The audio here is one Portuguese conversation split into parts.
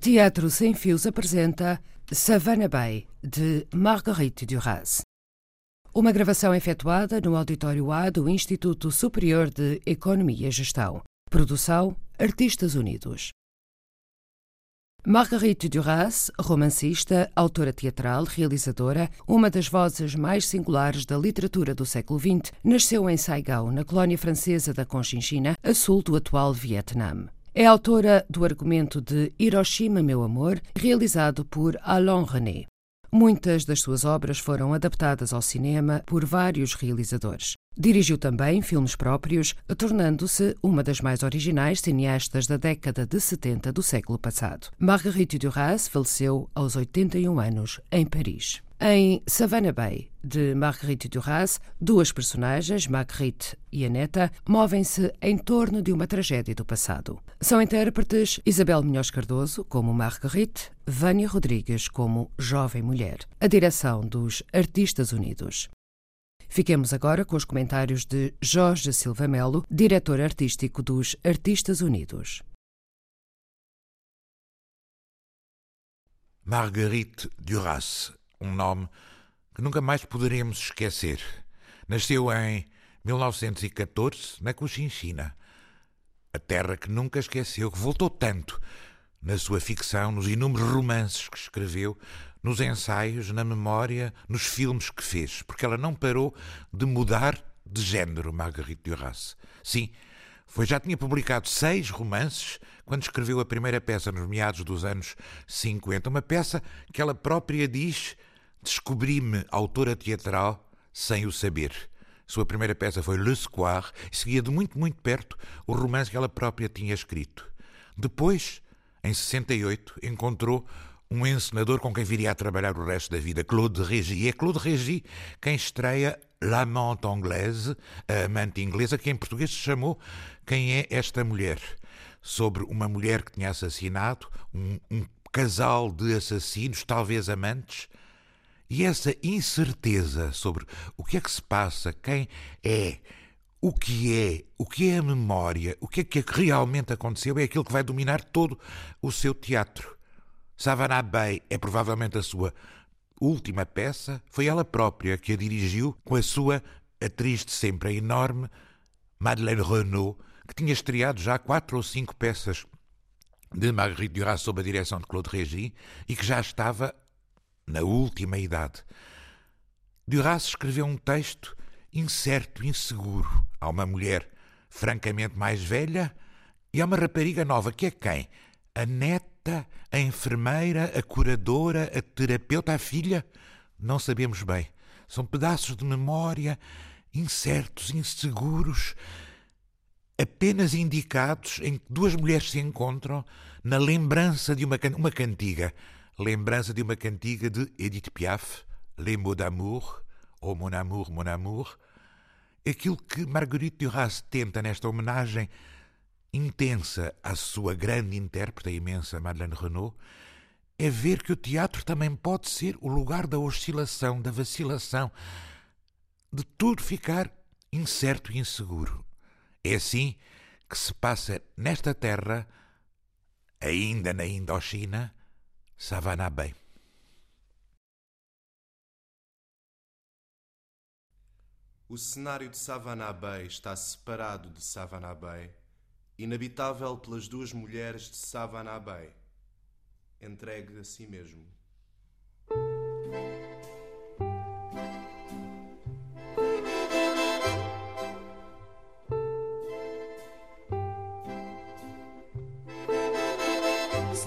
Teatro Sem Fios apresenta Savannah Bay, de Marguerite Duras. Uma gravação efetuada no Auditório A do Instituto Superior de Economia e Gestão. Produção Artistas Unidos. Marguerite Duras, romancista, autora teatral, realizadora, uma das vozes mais singulares da literatura do século XX, nasceu em Saigon, na colónia francesa da Conchinchina, a sul do atual Vietnã. É autora do argumento de Hiroshima, meu amor, realizado por Alain René. Muitas das suas obras foram adaptadas ao cinema por vários realizadores. Dirigiu também filmes próprios, tornando-se uma das mais originais cineastas da década de 70 do século passado. Marguerite Duras faleceu aos 81 anos em Paris. Em Savannah Bay, de Marguerite Duras, duas personagens, Marguerite e Aneta, movem-se em torno de uma tragédia do passado. São intérpretes Isabel Munhoz Cardoso, como Marguerite, Vânia Rodrigues, como jovem mulher. A direção dos Artistas Unidos. Fiquemos agora com os comentários de Jorge Silva Melo, diretor artístico dos Artistas Unidos. Marguerite Duras um nome que nunca mais poderemos esquecer. Nasceu em 1914 na Cochinchina, a terra que nunca esqueceu, que voltou tanto na sua ficção, nos inúmeros romances que escreveu, nos ensaios, na memória, nos filmes que fez, porque ela não parou de mudar de género, Marguerite Duras. Sim, foi, já tinha publicado seis romances quando escreveu a primeira peça nos meados dos anos 50, uma peça que ela própria diz Descobri-me autora teatral sem o saber. Sua primeira peça foi Le Square e seguia de muito, muito perto o romance que ela própria tinha escrito. Depois, em 68, encontrou um encenador com quem viria a trabalhar o resto da vida, Claude Régis. E é Claude Régis quem estreia L'Amante Anglaise, a amante inglesa, que em português se chamou Quem é esta mulher? Sobre uma mulher que tinha assassinado, um, um casal de assassinos, talvez amantes, e essa incerteza sobre o que é que se passa, quem é, o que é, o que é a memória, o que é que realmente aconteceu, é aquilo que vai dominar todo o seu teatro. Savannah Bay é provavelmente a sua última peça, foi ela própria que a dirigiu com a sua atriz de sempre, a enorme Madeleine Renaud, que tinha estreado já quatro ou cinco peças de Marguerite Duras sob a direção de Claude Régis e que já estava na última idade. Duras escreveu um texto incerto, inseguro. Há uma mulher francamente mais velha e há uma rapariga nova, que é quem? A neta, a enfermeira, a curadora, a terapeuta, a filha? Não sabemos bem. São pedaços de memória incertos, inseguros, apenas indicados em que duas mulheres se encontram na lembrança de uma, uma cantiga lembrança de uma cantiga de Edith Piaf, Les mots d'amour, ou Mon amour, mon amour. Aquilo que Marguerite Duras tenta nesta homenagem intensa à sua grande intérprete, a imensa Madeleine Renaud, é ver que o teatro também pode ser o lugar da oscilação, da vacilação, de tudo ficar incerto e inseguro. É assim que se passa nesta terra, ainda na Indochina, Savannah Bay. O cenário de Savannah Bay está separado de Savannah Bay, inabitável pelas duas mulheres de Savannah Bay, entregue a si mesmo.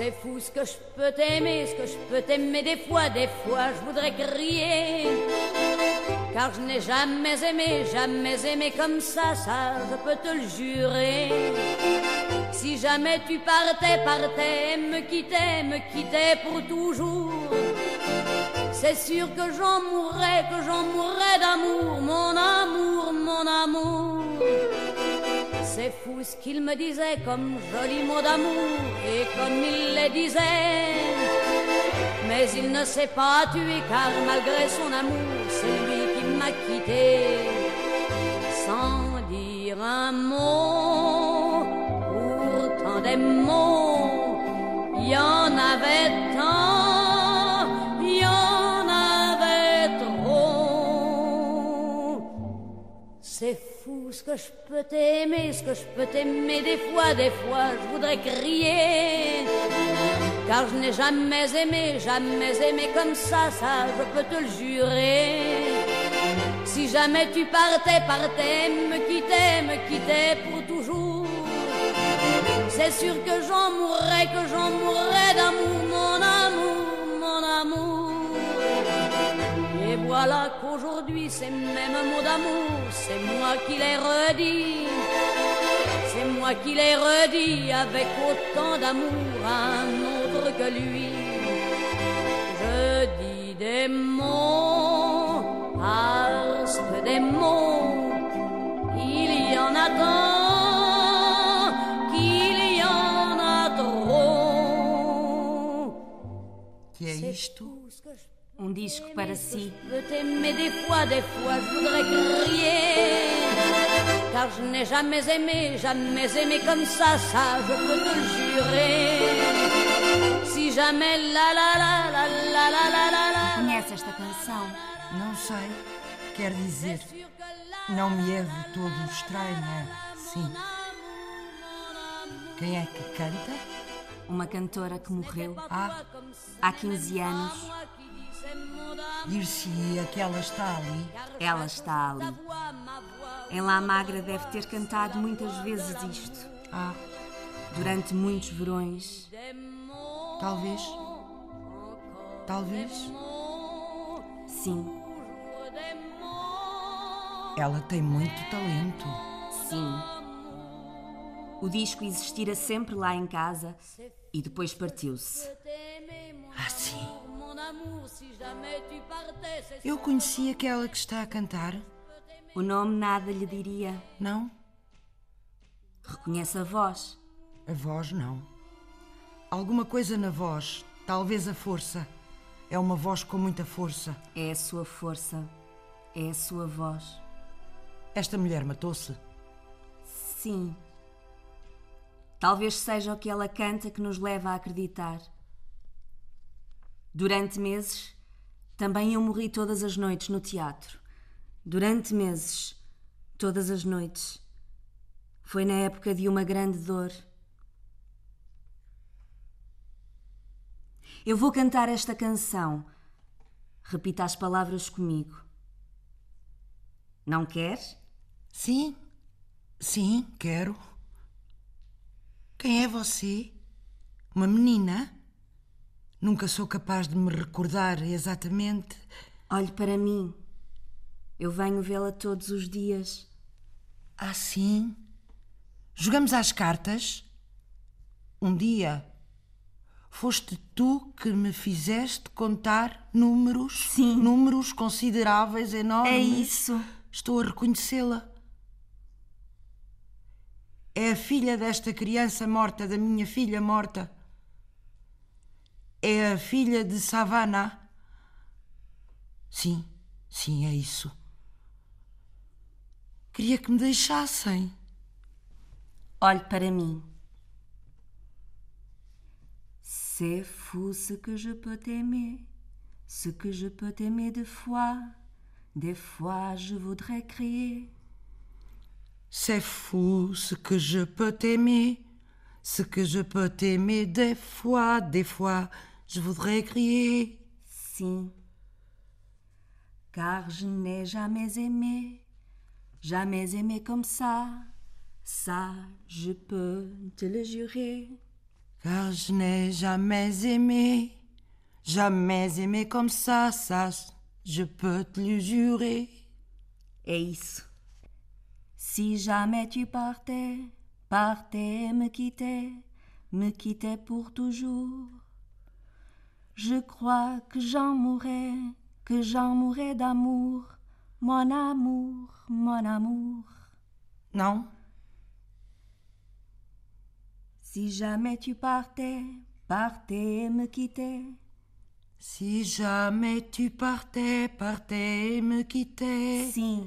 C'est fou ce que je peux t'aimer, ce que je peux t'aimer des fois, des fois je voudrais crier. Car je n'ai jamais aimé, jamais aimé comme ça, ça je peux te le jurer. Si jamais tu partais, partais, me quittais, me quittais pour toujours. C'est sûr que j'en mourrais, que j'en mourrais d'amour, mon amour, mon amour. C'est fou ce qu'il me disait comme joli mot d'amour et comme il les disait. Mais il ne s'est pas tué car malgré son amour, c'est lui qui m'a quitté. Sans dire un mot, pourtant des mots, il y en avait fou ce que je peux t'aimer, ce que je peux t'aimer des fois, des fois je voudrais crier. Car je n'ai jamais aimé, jamais aimé comme ça, ça je peux te le jurer. Si jamais tu partais, partais, me quittais, me quittais pour toujours. C'est sûr que j'en mourrais, que j'en mourrais d'amour, voilà qu'aujourd'hui, ces mêmes mots d'amour, c'est moi qui les redis. C'est moi qui les redis avec autant d'amour à un autre que lui. Je dis des mots parce que des mots, il y en a tant qu'il y en a trop. Que? Um disco para si. Car je n'ai jamais aimé, jamais aimé comme ça, ça je peux te le jurer. Si jamais la la la la la la la la la Conhece esta canção? Não sei. Quer dizer, não me é de todo estranha. Sim. Quem é que canta? Uma cantora que morreu Ah, há 15 anos. Dir-se-ia que ela está ali. Ela está ali. Em La Magra deve ter cantado muitas vezes isto. Ah, Durante muitos verões. talvez. Talvez. Sim, Ela tem muito talento. sim. O disco existira sempre lá em casa e depois partiu-se. Ah, sim. Eu conhecia aquela que está a cantar. O nome nada lhe diria. Não? Reconhece a voz. A voz não. Alguma coisa na voz, talvez a força. É uma voz com muita força. É a sua força. É a sua voz. Esta mulher matou-se. Sim. Talvez seja o que ela canta que nos leva a acreditar. Durante meses, também eu morri todas as noites no teatro. Durante meses, todas as noites. Foi na época de uma grande dor. Eu vou cantar esta canção. Repita as palavras comigo. Não quer? Sim, sim, quero. Quem é você? Uma menina? Nunca sou capaz de me recordar exatamente. Olhe para mim. Eu venho vê-la todos os dias. Ah, sim? Jogamos às cartas? Um dia foste tu que me fizeste contar números? Sim. Números consideráveis, enormes. É isso. Estou a reconhecê-la. É a filha desta criança morta, da minha filha morta. É a filha de Savannah. Sim, sim, é isso. Queria que me deixassem. Olhe para mim. C'est fou ce que je peux t'aimer, ce que je peux t'aimer des fois. Des fois je voudrais crier. C'est fou ce que je peux t'aimer, ce que je peux t'aimer des fois, des fois, je voudrais crier. Sim. Car je n'ai jamais aimé, jamais aimé comme ça. Ça, je peux te le jurer. Car je n'ai jamais aimé, jamais aimé comme ça, ça, je peux te le jurer. Isso. Si jamais tu partais, partais, me quittais, me quittais pour toujours. Je crois que j'en mourrais, que j'en mourrais d'amour, mon amour, mon amour. Não? Si jamais tu partais, partais, me quittais, Si jamais tu partais, partais et me quittais. si.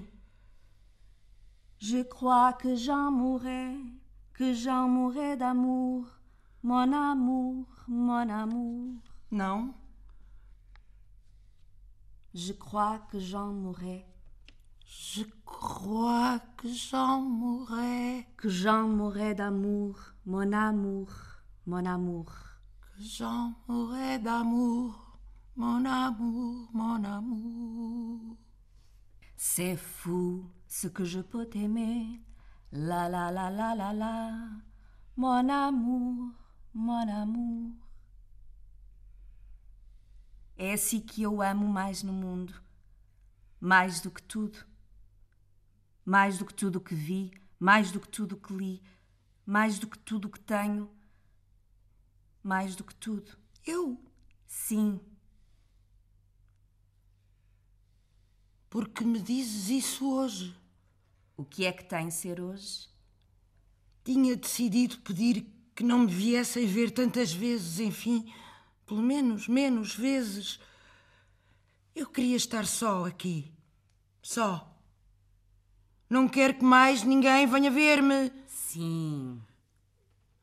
Je crois que j'en mourrais, que j'en mourrais d'amour, mon amour, mon amour. Não? Je crois que j'en mourrai, Je crois que j'en mourrai, que j'en mourrai d'amour, mon amour, mon amour. que j'en mourrai d'amour, mon amour, mon amour. C'est fou ce que je peux t'aimer, la la la la la la, mon amour, mon amour. É assim que eu amo mais no mundo, mais do que tudo, mais do que tudo que vi, mais do que tudo que li, mais do que tudo que tenho, mais do que tudo. Eu? Sim, Porque me dizes isso hoje? o que é que tem ser hoje? Tinha decidido pedir que não me viessem ver tantas vezes, enfim, pelo menos menos vezes. Eu queria estar só aqui. Só. Não quero que mais ninguém venha ver-me. Sim.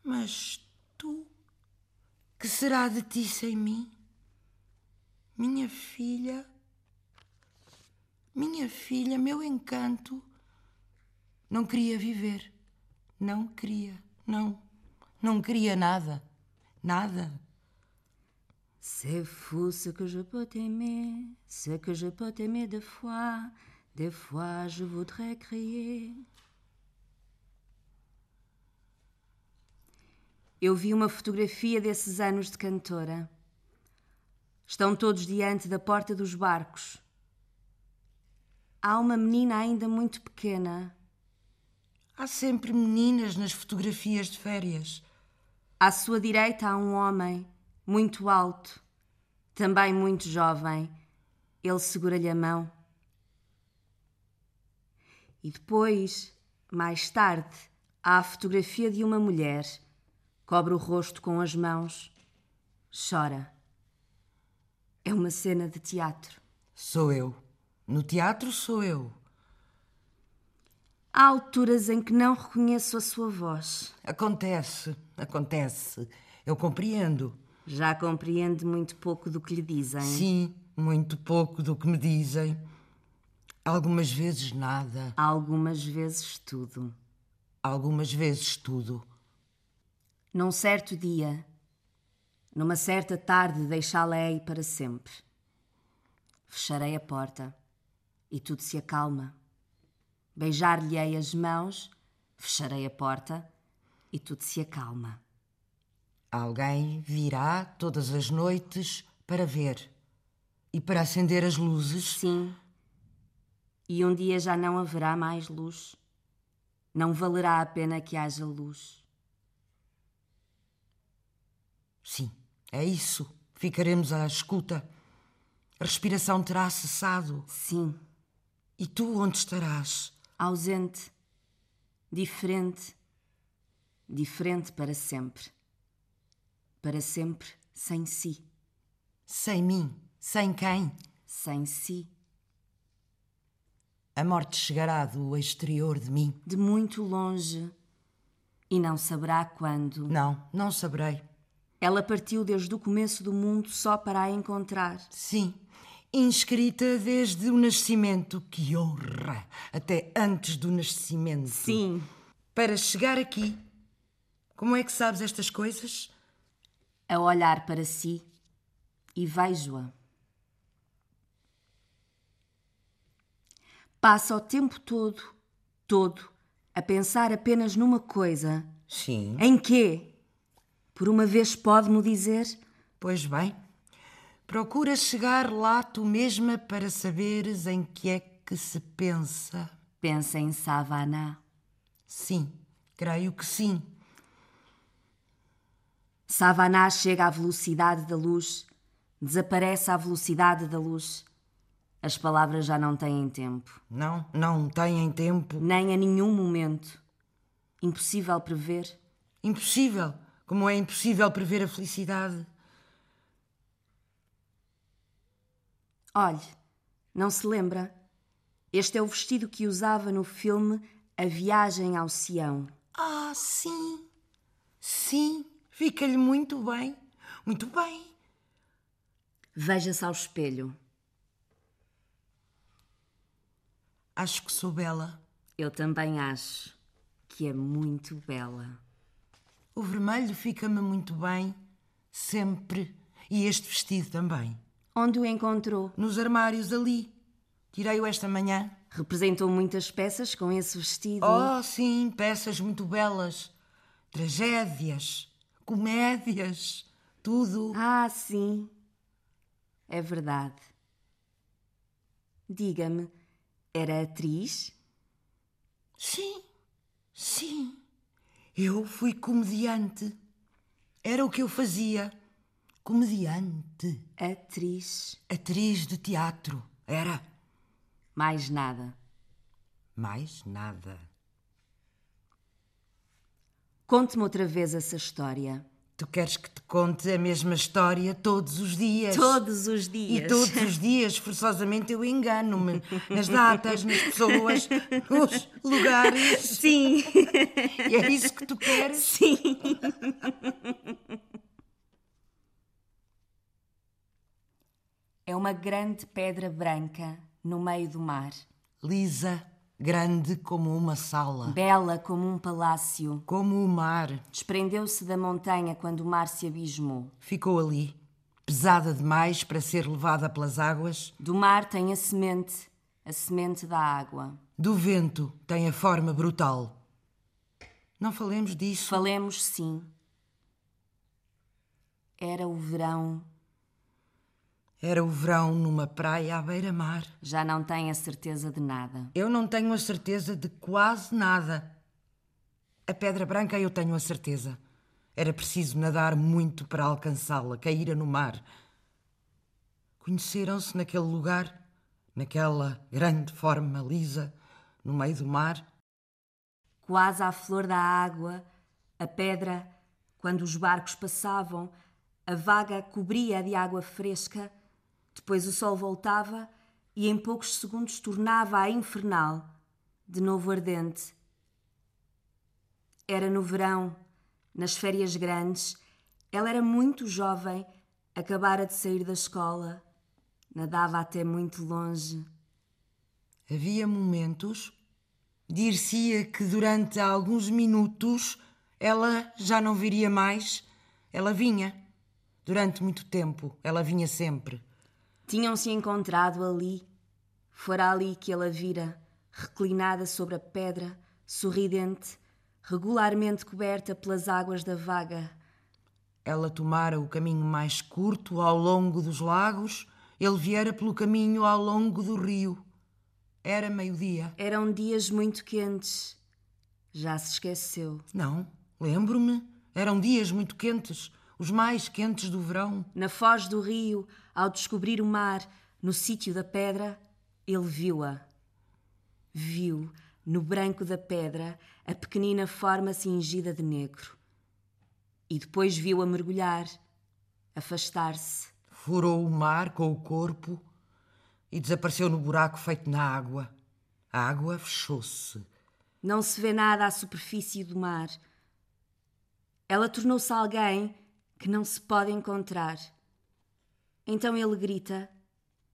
Mas tu, que será de ti sem mim? Minha filha, minha filha, meu encanto. Não queria viver. Não queria. Não. Não queria nada. Nada. C'est fou ce que je peux t'aimer, ce que je peux t'aimer deux fois. Des fois je voudrais crier. Eu vi uma fotografia desses anos de cantora. Estão todos diante da porta dos barcos. Há uma menina ainda muito pequena. Há sempre meninas nas fotografias de férias. À sua direita há um homem, muito alto, também muito jovem. Ele segura-lhe a mão. E depois, mais tarde, há a fotografia de uma mulher. Cobre o rosto com as mãos. Chora. É uma cena de teatro. Sou eu. No teatro sou eu. Há alturas em que não reconheço a sua voz. Acontece, acontece. Eu compreendo. Já compreende muito pouco do que lhe dizem. Sim, muito pouco do que me dizem. Algumas vezes nada, Algumas vezes tudo. algumas vezes tudo. Num certo dia, numa certa tarde, deixá-la-ei para sempre. Fecharei a porta e tudo se acalma. Beijar-lhe-ei as mãos, fecharei a porta e tudo se acalma. Alguém virá todas as noites para ver e para acender as luzes. Sim. E um dia já não haverá mais luz. Não valerá a pena que haja luz. Sim, é isso. Ficaremos à escuta. A respiração terá cessado. Sim. E tu onde estarás? Ausente. Diferente. Diferente para sempre. Para sempre sem si. Sem mim? Sem quem? Sem si. A morte chegará do exterior de mim. De muito longe. E não saberá quando. Não, não saberei. Ela partiu desde o começo do mundo só para a encontrar. Sim, inscrita desde o nascimento. Que honra! Até antes do nascimento. Sim. Para chegar aqui. Como é que sabes estas coisas? A olhar para si e vejo-a. Passa o tempo todo, todo, a pensar apenas numa coisa. Sim. Em quê? Por uma vez pode-me dizer? Pois bem. Procura chegar lá tu mesma para saberes em que é que se pensa. Pensa em Savannah. Sim, creio que sim. Savannah chega à velocidade da luz, desaparece à velocidade da luz. As palavras já não têm tempo, Não, não têm tempo. nem a nenhum momento. Impossível prever. Impossível. Como é impossível prever a felicidade. Olhe, não se lembra? Este é o vestido que usava no filme A Viagem ao Sião. Ah, sim. Sim, Fica-lhe muito bem. Muito bem. Veja-se ao espelho. Acho que sou bela. Eu também acho que é muito bela. O vermelho fica-me muito bem, sempre. E este vestido também. Onde o encontrou? Nos armários ali. Tirei-o esta manhã. Representou muitas peças com esse vestido. Oh, sim, peças muito belas. Tragédias, comédias, tudo. Ah, sim. É verdade. Diga-me, era atriz? Sim, sim. Eu fui comediante. Era o que eu fazia. Comediante. Atriz. Atriz de teatro. Era. Mais nada. Mais nada. Conte-me outra vez essa história. Tu queres que te conte a mesma história todos os dias? Todos os dias. E todos os dias, forçosamente, eu engano-me nas datas, nas pessoas, nos lugares. Sim. E é isso que tu queres? Sim. É uma grande pedra branca no meio do mar. Lisa, grande como uma sala, Bela como um palácio. como o mar. Desprendeu-se da montanha quando o mar se abismou. Ficou ali, pesada demais para ser levada pelas águas. Do mar tem a semente, a semente da água. Do vento tem a forma brutal. Não falemos disso. Falemos sim. Era o verão, Era o verão numa praia à beira-mar. já não tem a certeza de nada. Eu não tenho a certeza de quase nada. A pedra branca eu tenho a certeza. Era preciso nadar muito para alcançá-la, caíra no mar. Conheceram-se naquele lugar, naquela grande forma lisa, no meio do mar. Quase à flor da água, a pedra, quando os barcos passavam, a vaga cobria de água fresca, depois o sol voltava e em poucos segundos tornava-a infernal, de novo ardente. Era no verão, nas férias grandes, ela era muito jovem, acabara de sair da escola, nadava até muito longe. Havia momentos, dir-se-ia que durante alguns minutos ela já não viria mais. Ela vinha. Durante muito tempo, ela vinha sempre. Tinham-se encontrado ali. Fora ali que ela vira, reclinada sobre a pedra, sorridente, regularmente coberta pelas águas da vaga. Ela tomara o caminho mais curto ao longo dos lagos, ele viera pelo caminho ao longo do rio. Era meio-dia. Eram dias muito quentes. Já se esqueceu. Não, lembro-me. Eram dias muito quentes, os mais quentes do verão. Na foz do rio, ao descobrir o mar, no sítio da pedra, ele viu-a. Viu, no branco da pedra, a pequenina forma cingida de negro. E depois viu-a mergulhar, afastar-se. Furou o mar com o corpo e desapareceu no buraco feito na água. A água fechou-se. Não se vê nada à superfície do mar. Ela tornou-se alguém que não se pode encontrar. Então ele grita.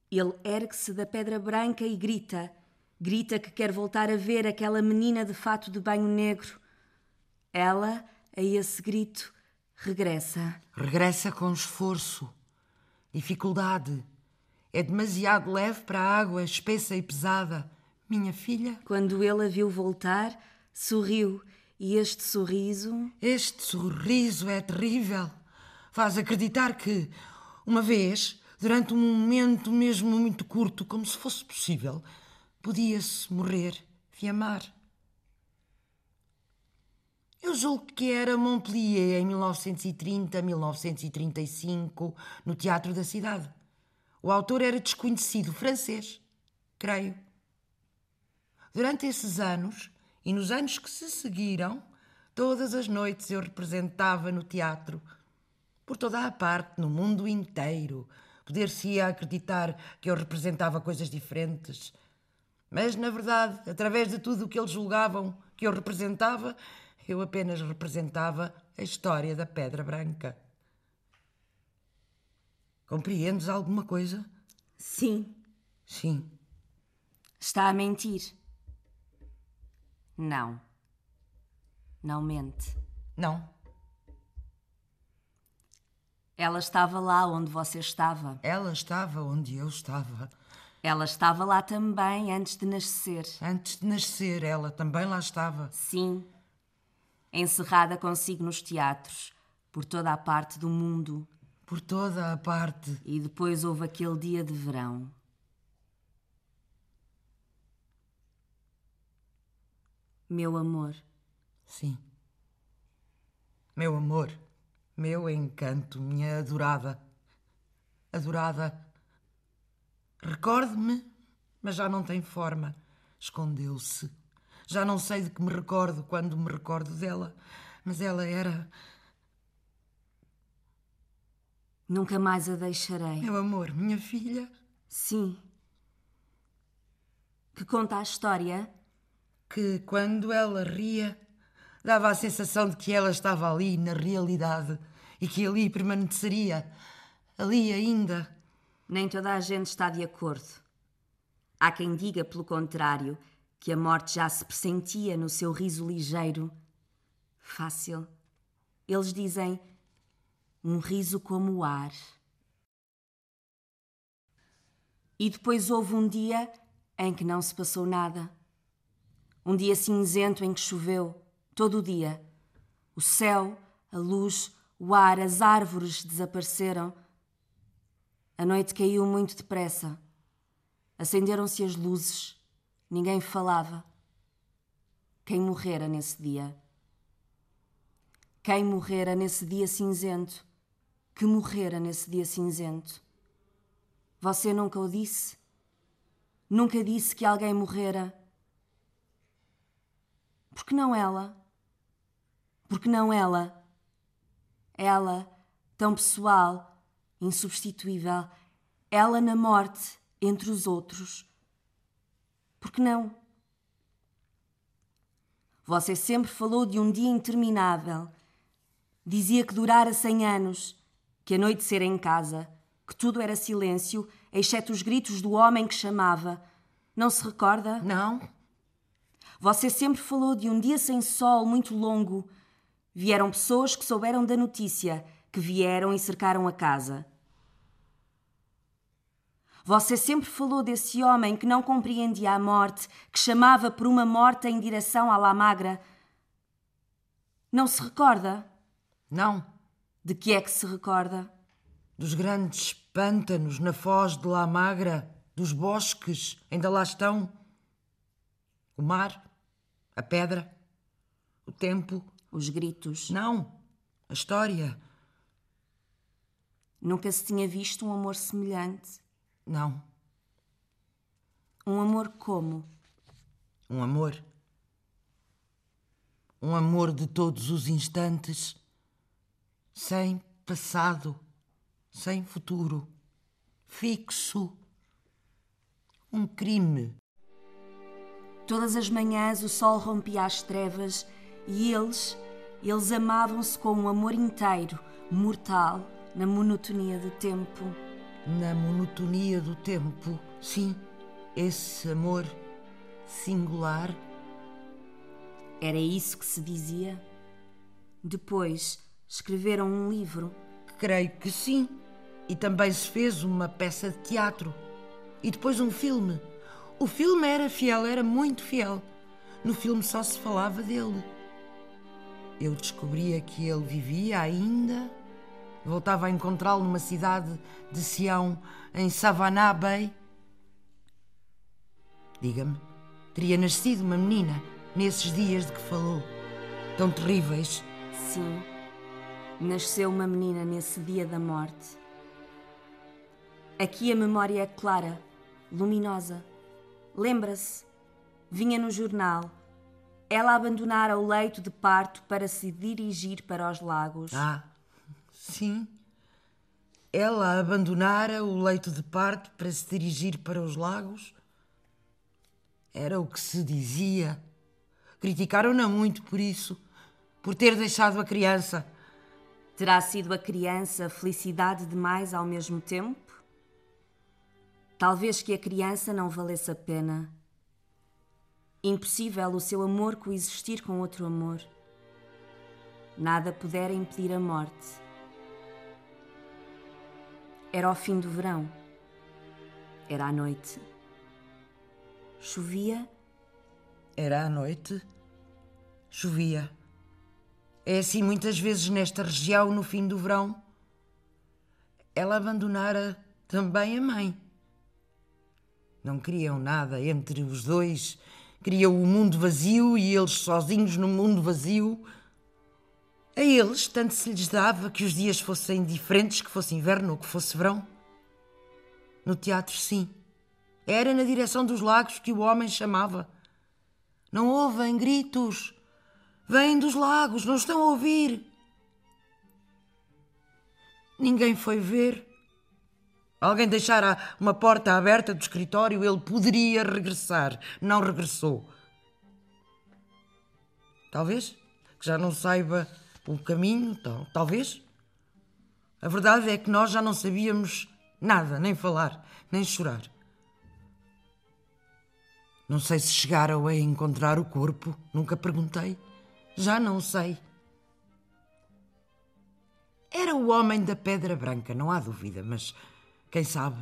Ele ergue-se da pedra branca e grita. Grita que quer voltar a ver aquela menina de fato de banho negro. Ela, a esse grito, regressa. Regressa com esforço, dificuldade. É demasiado leve para a água, espessa e pesada. Minha filha, Quando ele a viu voltar, sorriu. E este sorriso. este sorriso é terrível. Faz acreditar que, uma vez, durante um momento mesmo muito curto, como se fosse possível, podia-se morrer de amar. Eu julgo que era Montpellier em 1930, 1935, no Teatro da Cidade. O autor era desconhecido, francês, creio. Durante esses anos e nos anos que se seguiram, todas as noites eu representava no teatro. Por toda a parte, no mundo inteiro. Poder-se-ia acreditar que eu representava coisas diferentes. Mas, na verdade, através de tudo o que eles julgavam que eu representava, eu apenas representava a história da Pedra Branca. Compreendes alguma coisa? Sim. Sim. Está a mentir. Não. Não mente. Não. Ela estava lá onde você estava. Ela estava onde eu estava. Ela estava lá também antes de nascer. Antes de nascer, ela também lá estava. Sim. Encerrada consigo nos teatros, por toda a parte do mundo. Por toda a parte. E depois houve aquele dia de verão. Meu amor. Sim. Meu amor. Meu encanto, minha adorada. Adorada. Recorde-me, mas já não tem forma. Escondeu-se. Já não sei de que me recordo quando me recordo dela, mas ela era. Nunca mais a deixarei. Meu amor, minha filha. Sim. Que conta a história? Que quando ela ria, dava a sensação de que ela estava ali na realidade e que ali permaneceria, ali ainda. Nem toda a gente está de acordo. Há quem diga, pelo contrário, que a morte já se pressentia no seu riso ligeiro. Fácil. Eles dizem um riso como o ar. E depois houve um dia em que não se passou nada. Um dia cinzento em que choveu, todo o dia. O céu, a luz, o ar, as árvores desapareceram. A noite caiu muito depressa. Acenderam-se as luzes. Ninguém falava. Quem morrera nesse dia? Quem morrera nesse dia cinzento? Que morrera nesse dia cinzento? Você nunca o disse? Nunca disse que alguém morrera? Por que não ela? Por que não ela? Ela, tão pessoal, insubstituível, ela na morte entre os outros. Por que não? Você sempre falou de um dia interminável. Dizia que durara cem anos, que a noite ser em casa, que tudo era silêncio, exceto os gritos do homem que chamava. Não se recorda? Não. Você sempre falou de um dia sem sol muito longo. Vieram pessoas que souberam da notícia, que vieram e cercaram a casa. Você sempre falou desse homem que não compreendia a morte, que chamava por uma morte em direção à La Magra. Não se recorda? Não. De que é que se recorda? Dos grandes pântanos na foz de La Magra, dos bosques, ainda lá estão. O mar, a pedra, o tempo. Os gritos. Não, a história. Nunca se tinha visto um amor semelhante. Não. Um amor como? Um amor. Um amor de todos os instantes, sem passado, sem futuro, fixo. Um crime. Todas as manhãs o sol rompia as trevas e eles, eles amavam-se com um amor inteiro, mortal, na monotonia do tempo na monotonia do tempo. Sim, esse amor singular. Era isso que se dizia? Depois escreveram um livro? Creio que sim. E também se fez uma peça de teatro. E depois um filme. O filme era fiel, era muito fiel. No filme só se falava dele. Eu descobria que ele vivia ainda Voltava a encontrá-lo numa cidade de Sião, em Savannah Bay. Diga-me, teria nascido uma menina nesses dias de que falou, tão terríveis? Sim, nasceu uma menina nesse dia da morte. Aqui a memória é clara, luminosa. Lembra-se, vinha no jornal. Ela abandonara o leito de parto para se dirigir para os lagos. Ah, Sim. Ela abandonara o leito de parto para se dirigir para os lagos? Era o que se dizia. Criticaram-na muito por isso, por ter deixado a criança. Terá sido a criança felicidade demais ao mesmo tempo? Talvez que a criança não valesse a pena. Impossível o seu amor coexistir com outro amor. Nada pudera impedir a morte. Era o fim do verão. Era a noite. Chovia. Era a noite. Chovia. É assim muitas vezes nesta região no fim do verão. Ela abandonara também a mãe. Não queriam nada entre os dois. Queriam o mundo vazio e eles sozinhos no mundo vazio. A eles tanto se lhes dava que os dias fossem diferentes, que fosse inverno ou que fosse verão. No teatro, sim. Era na direção dos lagos que o homem chamava. Não ouvem gritos. Vêm dos lagos, não estão a ouvir. Ninguém foi ver. Alguém deixara uma porta aberta do escritório, ele poderia regressar. Não regressou. Talvez que já não saiba o caminho, tal, talvez. A verdade é que nós já não sabíamos nada, nem falar, nem chorar. Não sei se chegaram a encontrar o corpo, nunca perguntei. Já não sei. Era o homem da Pedra Branca, não há dúvida, mas quem sabe?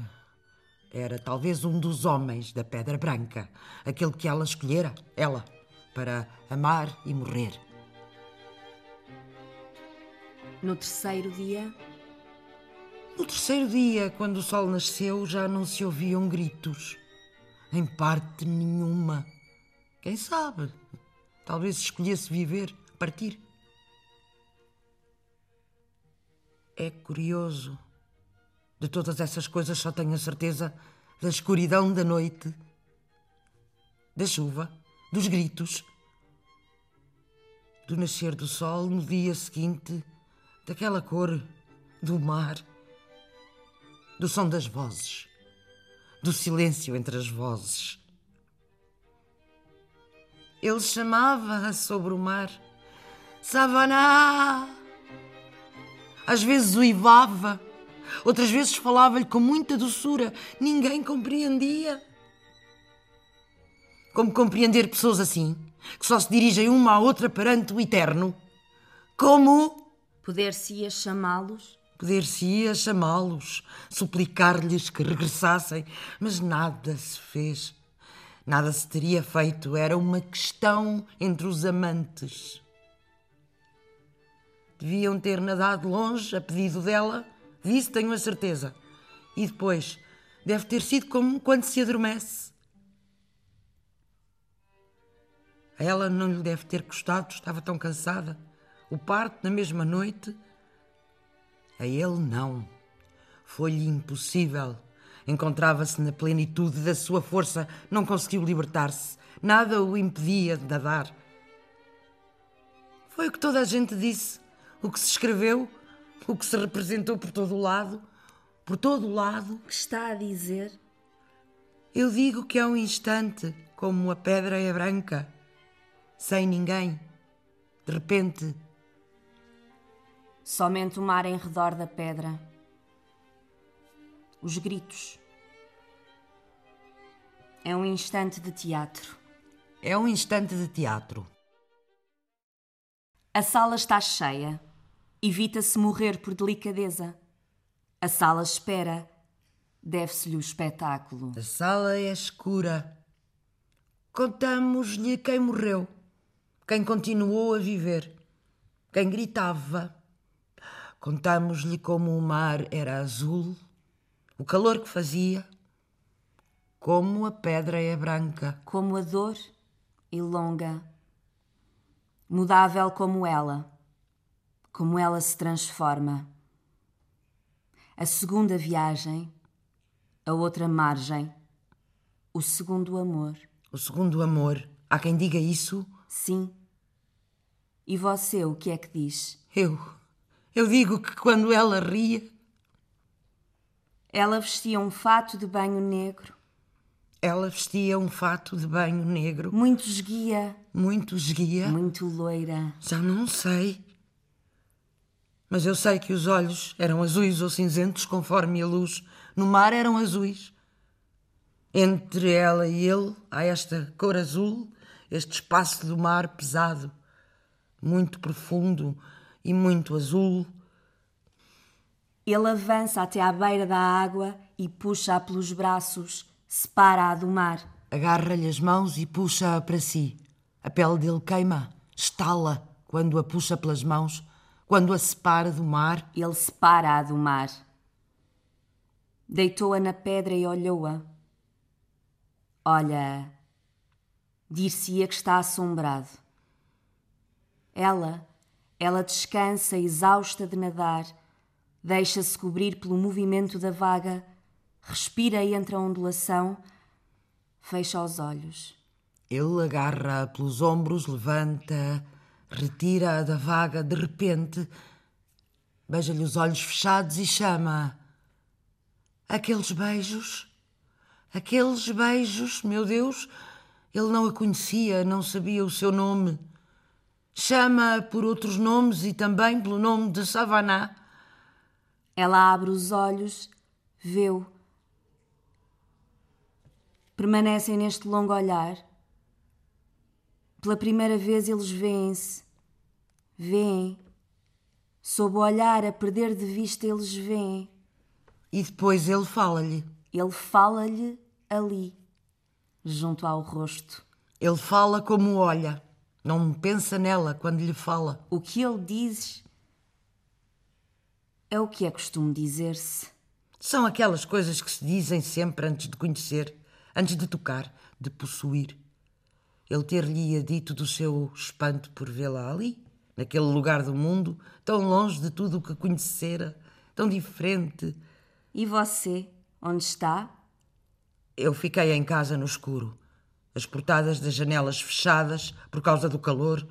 Era talvez um dos homens da Pedra Branca, aquele que ela escolhera, ela, para amar e morrer. No terceiro dia. No terceiro dia, quando o sol nasceu, já não se ouviam gritos. Em parte nenhuma. Quem sabe? Talvez escolhesse viver, partir. É curioso. De todas essas coisas só tenho a certeza da escuridão da noite, da chuva, dos gritos, do nascer do sol no dia seguinte, daquela cor do mar, do som das vozes, do silêncio entre as vozes. Ele chamava sobre o mar, Savaná! Às vezes uivava Outras vezes falava-lhe com muita doçura. Ninguém compreendia. Como compreender pessoas assim, que só se dirigem uma à outra perante o eterno? Como. Poder-se-ia chamá-los? Poder-se-ia chamá-los, suplicar-lhes que regressassem, mas nada se fez. Nada se teria feito, era uma questão entre os amantes. Deviam ter nadado longe a pedido dela Disso tenho a certeza. E depois, deve ter sido como quando se adormece. A ela não lhe deve ter custado, estava tão cansada. O parto na mesma noite. A ele não. Foi-lhe impossível. Encontrava-se na plenitude da sua força, não conseguiu libertar-se. Nada o impedia de nadar. Foi o que toda a gente disse, o que se escreveu, o que se representou por todo o lado, por todo o lado. que está a dizer? Eu digo que é um instante, como a pedra é branca, sem ninguém. De repente. Somente o mar em redor da pedra. Os gritos. É um instante de teatro. É um instante de teatro. A sala está cheia. Evita-se morrer por delicadeza. A sala espera. Deve-se-lhe o espetáculo. A sala é escura. Contamos-lhe quem morreu, quem continuou a viver, quem gritava. Contamos-lhe como o mar era azul, o calor que fazia, como a pedra é branca. Como a dor e longa, mudável como ela como ela se transforma. A segunda viagem, a outra margem, o segundo amor. O segundo amor. Há quem diga isso? Sim. E você o que é que diz? Eu. Eu digo que quando ela ria. Ela vestia um fato de banho negro. Ela vestia um fato de banho negro, Muito esguia, muito esguia. muito loira. Já não sei. Mas eu sei que os olhos eram azuis ou cinzentos, conforme a luz. No mar eram azuis. Entre ela e ele há esta cor azul, este espaço do mar pesado, muito profundo e muito azul. Ele avança até à beira da água e puxa-a pelos braços, separa-a do mar. Agarra-lhe as mãos e puxa-a para si. A pele dele queima, estala quando a puxa pelas mãos, quando a separa do mar. Ele separa-a do mar. Deitou-a na pedra e olhou-a. Olha, dir-se-ia que está assombrado. Ela, ela descansa, exausta de nadar, deixa-se cobrir pelo movimento da vaga, respira entre a ondulação, fecha os olhos. Ele agarra-a pelos ombros, levanta, retira-a da vaga de repente, beija-lhe os olhos fechados e chama. Aqueles beijos, aqueles beijos, meu Deus, ele não a conhecia, não sabia o seu nome. Chama-a por outros nomes e também pelo nome de Savannah. Ela abre os olhos, vê-o. Permanecem neste longo olhar. Pela primeira vez eles veem-se. Vêem. Sob o olhar a perder de vista eles veem. E depois ele fala-lhe. Ele fala-lhe ali, junto ao rosto. Ele fala como olha, não pensa nela quando lhe fala. O que ele diz é o que é costume dizer-se. São aquelas coisas que se dizem sempre antes de conhecer, antes de tocar, de possuir. Ele ter-lhe dito do seu espanto por vê-la ali, naquele lugar do mundo, tão longe de tudo o que conhecera, tão diferente. E você, onde está? Eu fiquei em casa no escuro, as portadas das janelas fechadas por causa do calor.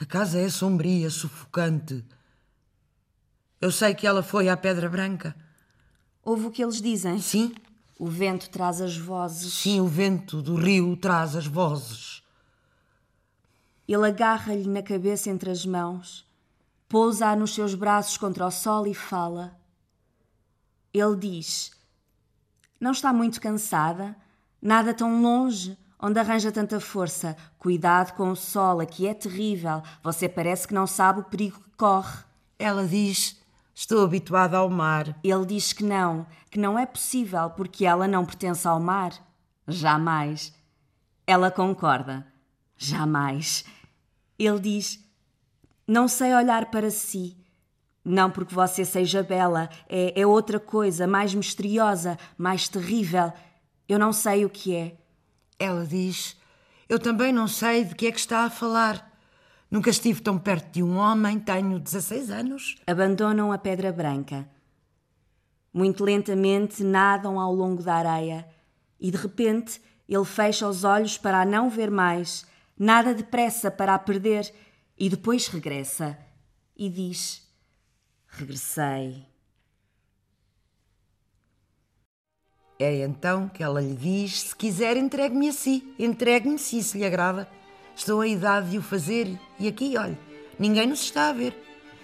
A casa é sombria, sufocante. Eu sei que ela foi à Pedra Branca. Ouve o que eles dizem? Sim, O vento traz as vozes. sim, o vento do rio traz as vozes. Ele agarra-lhe na cabeça entre as mãos, pousa-a nos seus braços contra o sol e fala. Ele diz: Não está muito cansada? Nada tão longe, onde arranja tanta força. Cuidado com o sol, aqui é terrível. Você parece que não sabe o perigo que corre. Ela diz: Estou habituada ao mar. Ele diz que não, que não é possível porque ela não pertence ao mar. Jamais. Ela concorda. Jamais. Ele diz: Não sei olhar para si. Não porque você seja bela, é, é outra coisa, mais misteriosa, mais terrível. Eu não sei o que é. Ela diz: Eu também não sei de que é que está a falar. Nunca estive tão perto de um homem, tenho 16 anos. Abandonam a Pedra Branca. Muito lentamente nadam ao longo da areia e de repente ele fecha os olhos para a não ver mais, nada depressa para a perder e depois regressa e diz: Regressei. É então que ela lhe diz: Se quiser, entregue-me a si. Entregue-me se isso lhe agrada. Estou à idade de o fazer e aqui, olhe, ninguém nos está a ver.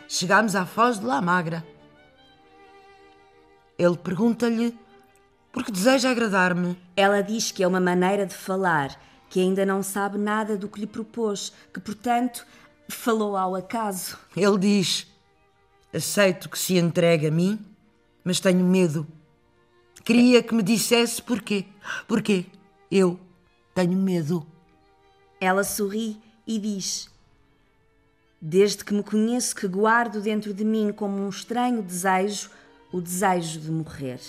Chegámos à foz de La Magra. Ele pergunta-lhe: Porque deseja agradar-me? Ela diz que é uma maneira de falar, que ainda não sabe nada do que lhe propôs, que portanto falou ao acaso. Ele diz: Aceito que se entregue a mim, mas tenho medo. Queria que me dissesse porquê. Porquê? Eu tenho medo. Ela sorri e diz: Desde que me conheço, que guardo dentro de mim como um estranho desejo o desejo de morrer.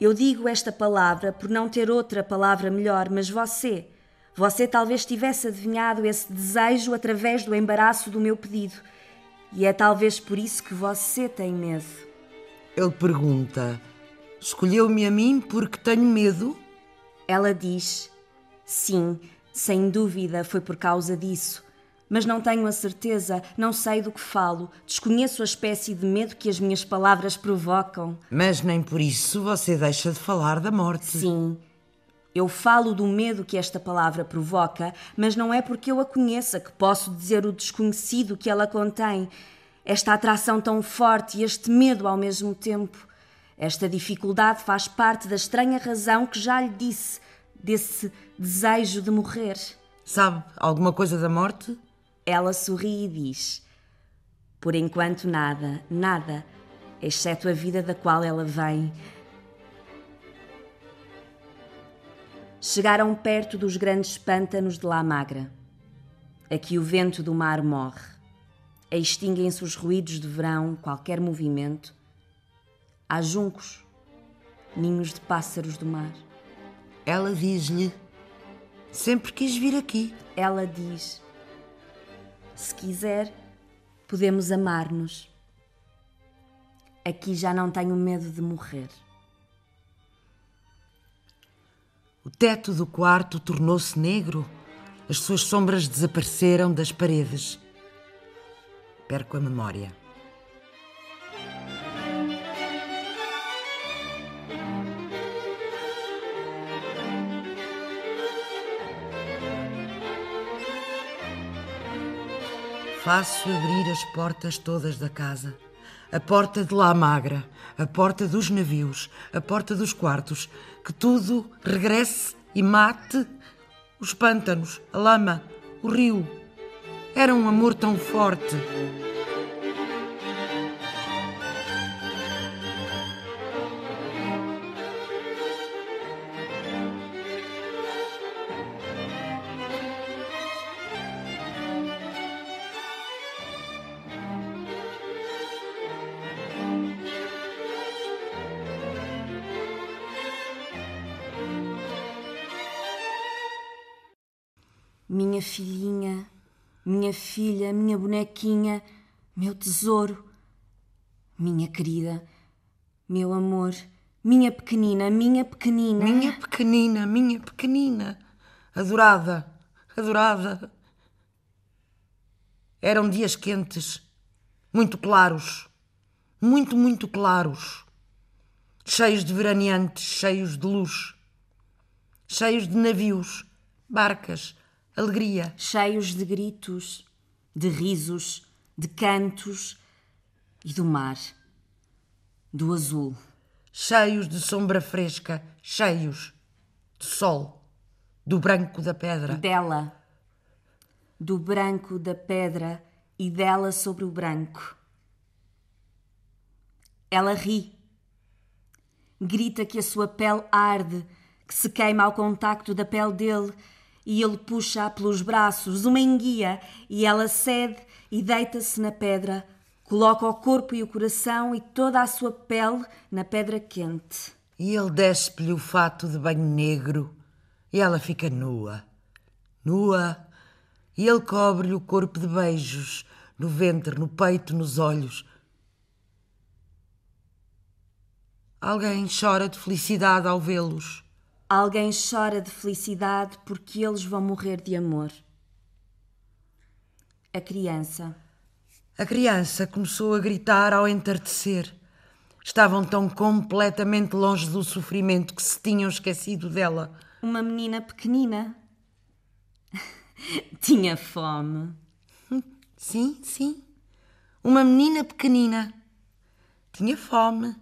Eu digo esta palavra por não ter outra palavra melhor, mas você, você talvez tivesse adivinhado esse desejo através do embaraço do meu pedido. E é talvez por isso que você tem medo. Ele pergunta: Escolheu-me a mim porque tenho medo? Ela diz: Sim, sem dúvida foi por causa disso. Mas não tenho a certeza, não sei do que falo, desconheço a espécie de medo que as minhas palavras provocam. Mas nem por isso você deixa de falar da morte. Sim, Eu falo do medo que esta palavra provoca, mas não é porque eu a conheça que posso dizer o desconhecido que ela contém. Esta atração tão forte e este medo ao mesmo tempo. Esta dificuldade faz parte da estranha razão que já lhe disse, desse desejo de morrer. Sabe alguma coisa da morte? Ela sorri e diz: Por enquanto, nada, nada, exceto a vida da qual ela vem. Chegaram perto dos grandes pântanos de La Magra. Aqui o vento do mar morre. Extinguem-se os ruídos de verão, qualquer movimento. Há juncos, ninhos de pássaros do mar. Ela diz-lhe: Sempre quis vir aqui. Ela diz: Se quiser, podemos amar-nos. Aqui já não tenho medo de morrer. O teto do quarto tornou-se negro. As suas sombras desapareceram das paredes. Perco a memória. Faço abrir as portas todas da casa. A porta de lá magra, a porta dos navios, a porta dos quartos, que tudo regresse e mate os pântanos, a lama, o rio. Era um amor tão forte. Minha filhinha, minha filha, minha bonequinha, meu tesouro, minha querida, meu amor, minha pequenina, minha pequenina. Minha pequenina, minha pequenina, adorada, adorada. Eram dias quentes, muito claros, muito, muito claros, cheios de veraneantes, cheios de luz, cheios de navios, barcas, alegria. cheios de gritos, de risos, de cantos e do mar, do azul. cheios de sombra fresca, cheios de sol, do branco da pedra. Dela, do branco da pedra e dela sobre o branco. Ela ri, grita que a sua pele arde, que se queima ao contacto da pele dele, e ele puxa-a pelos braços, uma enguia, e ela cede e deita-se na pedra, coloca o corpo e o coração e toda a sua pele na pedra quente. E ele desce-lhe o fato de banho negro e ela fica nua, nua, e ele cobre-lhe o corpo de beijos, no ventre, no peito, nos olhos. Alguém chora de felicidade ao vê-los. Alguém chora de felicidade porque eles vão morrer de amor. A criança. A criança começou a gritar ao entardecer. Estavam tão completamente longe do sofrimento que se tinham esquecido dela. Uma menina pequenina. Tinha fome. Sim, sim. Uma menina pequenina. Tinha fome.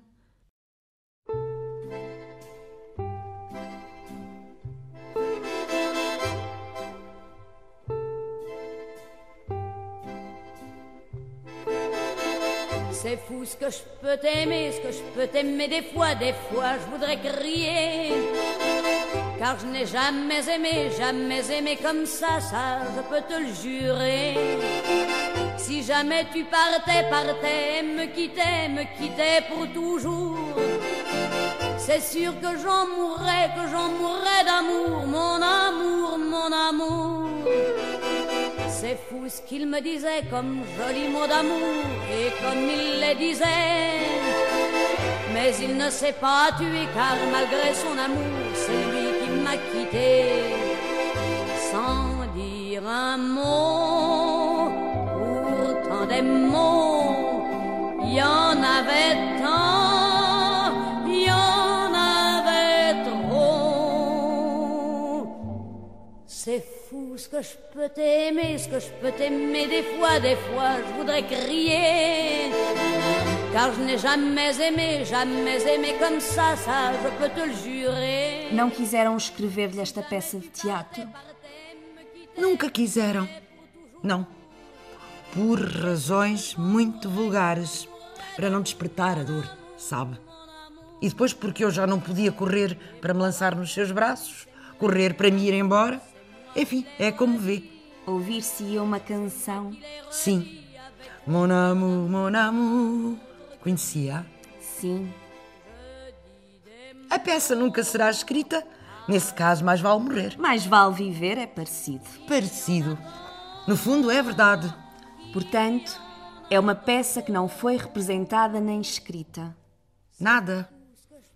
C'est fou ce que je peux t'aimer, ce que je peux t'aimer des fois, des fois je voudrais crier. Car je n'ai jamais aimé, jamais aimé comme ça, ça je peux te le jurer. Si jamais tu partais, partais, me quittais, me quittais pour toujours. C'est sûr que j'en mourrais, que j'en mourrais d'amour, mon amour, mon amour. C'est fou ce qu'il me disait comme joli mot d'amour et comme il les disait. Mais il ne s'est pas tué car malgré son amour, c'est lui qui m'a quitté. Sans dire un mot, pourtant des mots, il y en avait Est-ce que je peux t'aimer, est-ce que je peux t'aimer des fois, des fois je voudrais crier Car je n'ai jamais aimé, jamais aimé comme ça, ça je peux te le jurer Não quiseram escrever-lhe esta peça de teatro? Nunca quiseram. Não. Por razões muito vulgares. Para não despertar a dor, sabe? E depois porque eu já não podia correr para me lançar nos seus braços, correr para me ir embora. Enfim, é como vê. Ouvir-se-ia uma canção? Sim. Mon amour, mon amour. Conhecia? Sim. A peça nunca será escrita. Nesse caso, mais vale morrer. Mais vale viver, é parecido. Parecido. No fundo, é verdade. Portanto, é uma peça que não foi representada nem escrita. Nada.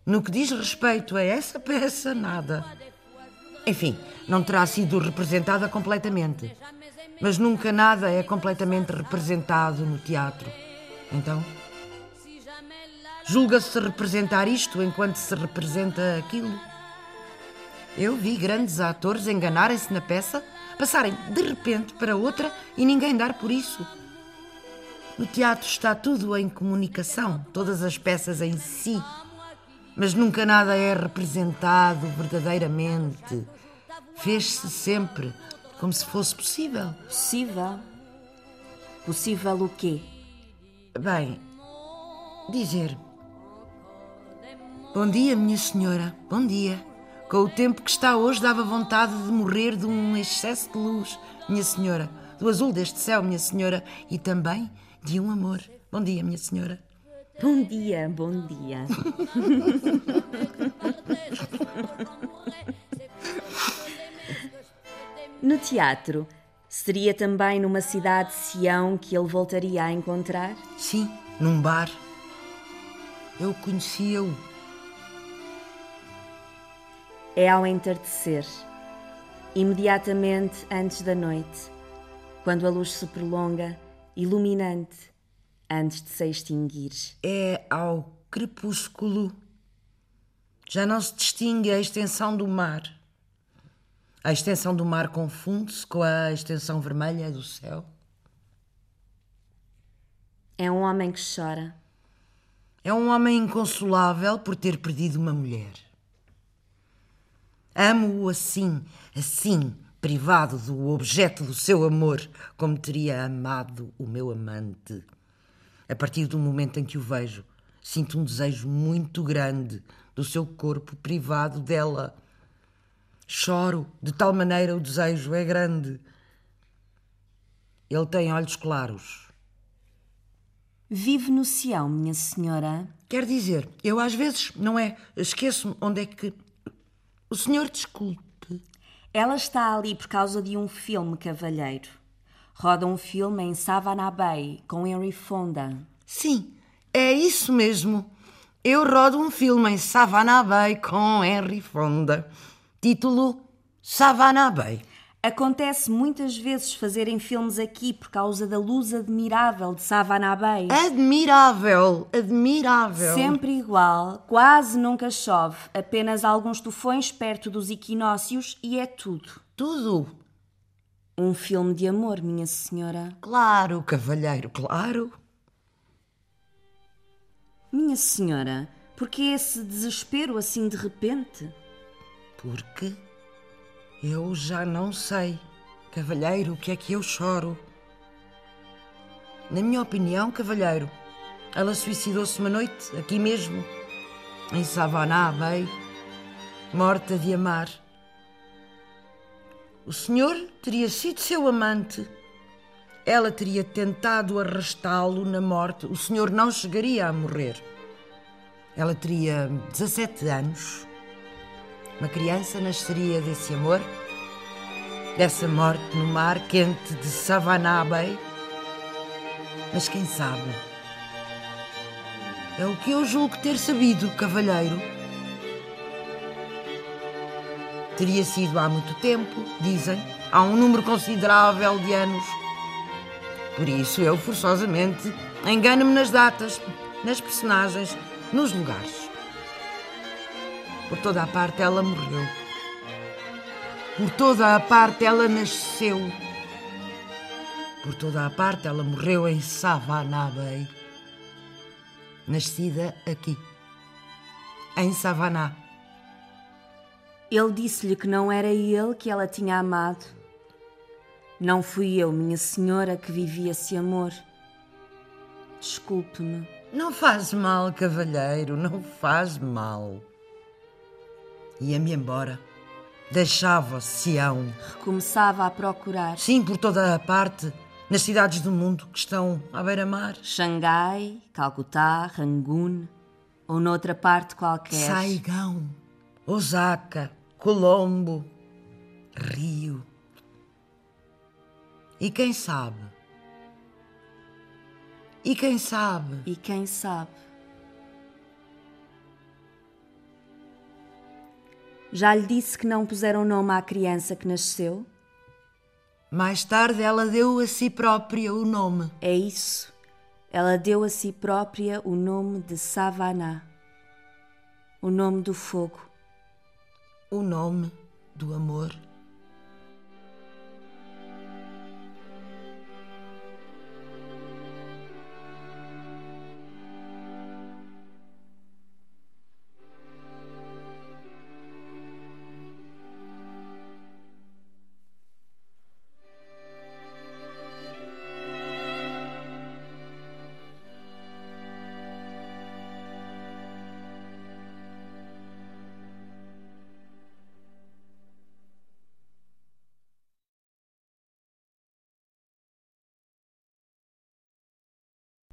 No que diz respeito a essa peça, nada. Enfim, não terá sido representada completamente. Mas nunca nada é completamente representado no teatro. Então, julga-se representar isto enquanto se representa aquilo. Eu vi grandes atores enganarem-se na peça, passarem de repente para outra e ninguém dar por isso. No teatro está tudo em comunicação, todas as peças em si. Mas nunca nada é representado verdadeiramente. Fez-se sempre como se fosse possível. Possível? Possível o quê? Bem, dizer. Bom dia, minha senhora. Bom dia. Com o tempo que está hoje, dava vontade de morrer de um excesso de luz, minha senhora. Do azul deste céu, minha senhora. E também de um amor. Bom dia, minha senhora. Bom dia, bom dia. no teatro, seria também numa cidade de Sião que ele voltaria a encontrar? Sim, num bar. Eu conhecia-o. É ao entardecer, imediatamente antes da noite, quando a luz se prolonga, iluminante, antes de se extinguir. É ao crepúsculo. Já não se distingue a extensão do mar. A extensão do mar confunde-se com a extensão vermelha do céu. É um homem que chora. É um homem inconsolável por ter perdido uma mulher. Amo-o assim, assim, privado do objeto do seu amor, como teria amado o meu amante. A partir do momento em que o vejo, sinto um desejo muito grande do seu corpo privado dela. Choro, de tal maneira o desejo é grande. Ele tem olhos claros. Vive no Sião, minha senhora. Quer dizer, eu às vezes, não é? Esqueço-me onde é que. O senhor desculpe. Ela está ali por causa de um filme, cavalheiro. Roda um filme em Savannah Bay com Henry Fonda. Sim, é isso mesmo. Eu rodo um filme em Savannah Bay com Henry Fonda. Título Savannah Bay. Acontece muitas vezes fazerem filmes aqui por causa da luz admirável de Savannah Bay. Admirável, admirável. Sempre igual, quase nunca chove, apenas alguns tufões perto dos equinócios e é tudo. Tudo. Um filme de amor, minha senhora. Claro, cavalheiro, claro. Minha senhora, por que esse desespero assim de repente? Porque eu já não sei, cavalheiro, o que é que eu choro. Na minha opinião, cavalheiro, ela suicidou-se uma noite, aqui mesmo, em Savannah Bay, morta de amar. O senhor teria sido seu amante. Ela teria tentado arrastá-lo na morte. O senhor não chegaria a morrer. Ela teria 17 anos. Uma criança nasceria desse amor, dessa morte no mar quente de Savannah Bay. Mas quem sabe? É o que eu julgo ter sabido, cavalheiro. Teria sido há muito tempo, dizem, há um número considerável de anos. Por isso eu, forçosamente, engano-me nas datas, nas personagens, nos lugares. Por toda a parte ela morreu. Por toda a parte ela nasceu. Por toda a parte ela morreu em Savannah Bay. Nascida aqui, em Savannah. Ele disse-lhe que não era ele que ela tinha amado. Não fui eu, minha senhora, que vivia esse amor. Desculpe-me. Não faz mal, cavalheiro, não faz mal. Ia-me embora. Deixava Sião. Recomeçava a procurar. Sim, por toda a parte, nas cidades do mundo que estão à beira-mar. Xangai, Calcutá, Rangoon ou noutra parte qualquer. Saigão, Osaka, Colombo, Rio. E quem sabe? E quem sabe? E quem sabe? Já lhe disse que não puseram nome à criança que nasceu? Mais tarde ela deu a si própria o nome. É isso. Ela deu a si própria o nome de Savannah. O nome do fogo. O nome do amor.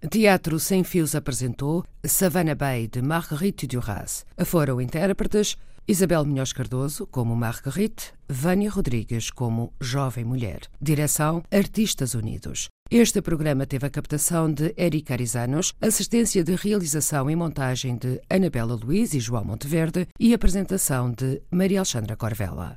Teatro Sem Fios apresentou Savannah Bay de Marguerite Duras. Foram intérpretes Isabel Munhoz Cardoso como Marguerite, Vânia Rodrigues como Jovem Mulher. Direção Artistas Unidos. Este programa teve a captação de Eric Arizanos, assistência de realização e montagem de Anabela Luiz e João Monteverde e apresentação de Maria Alexandra Corvella.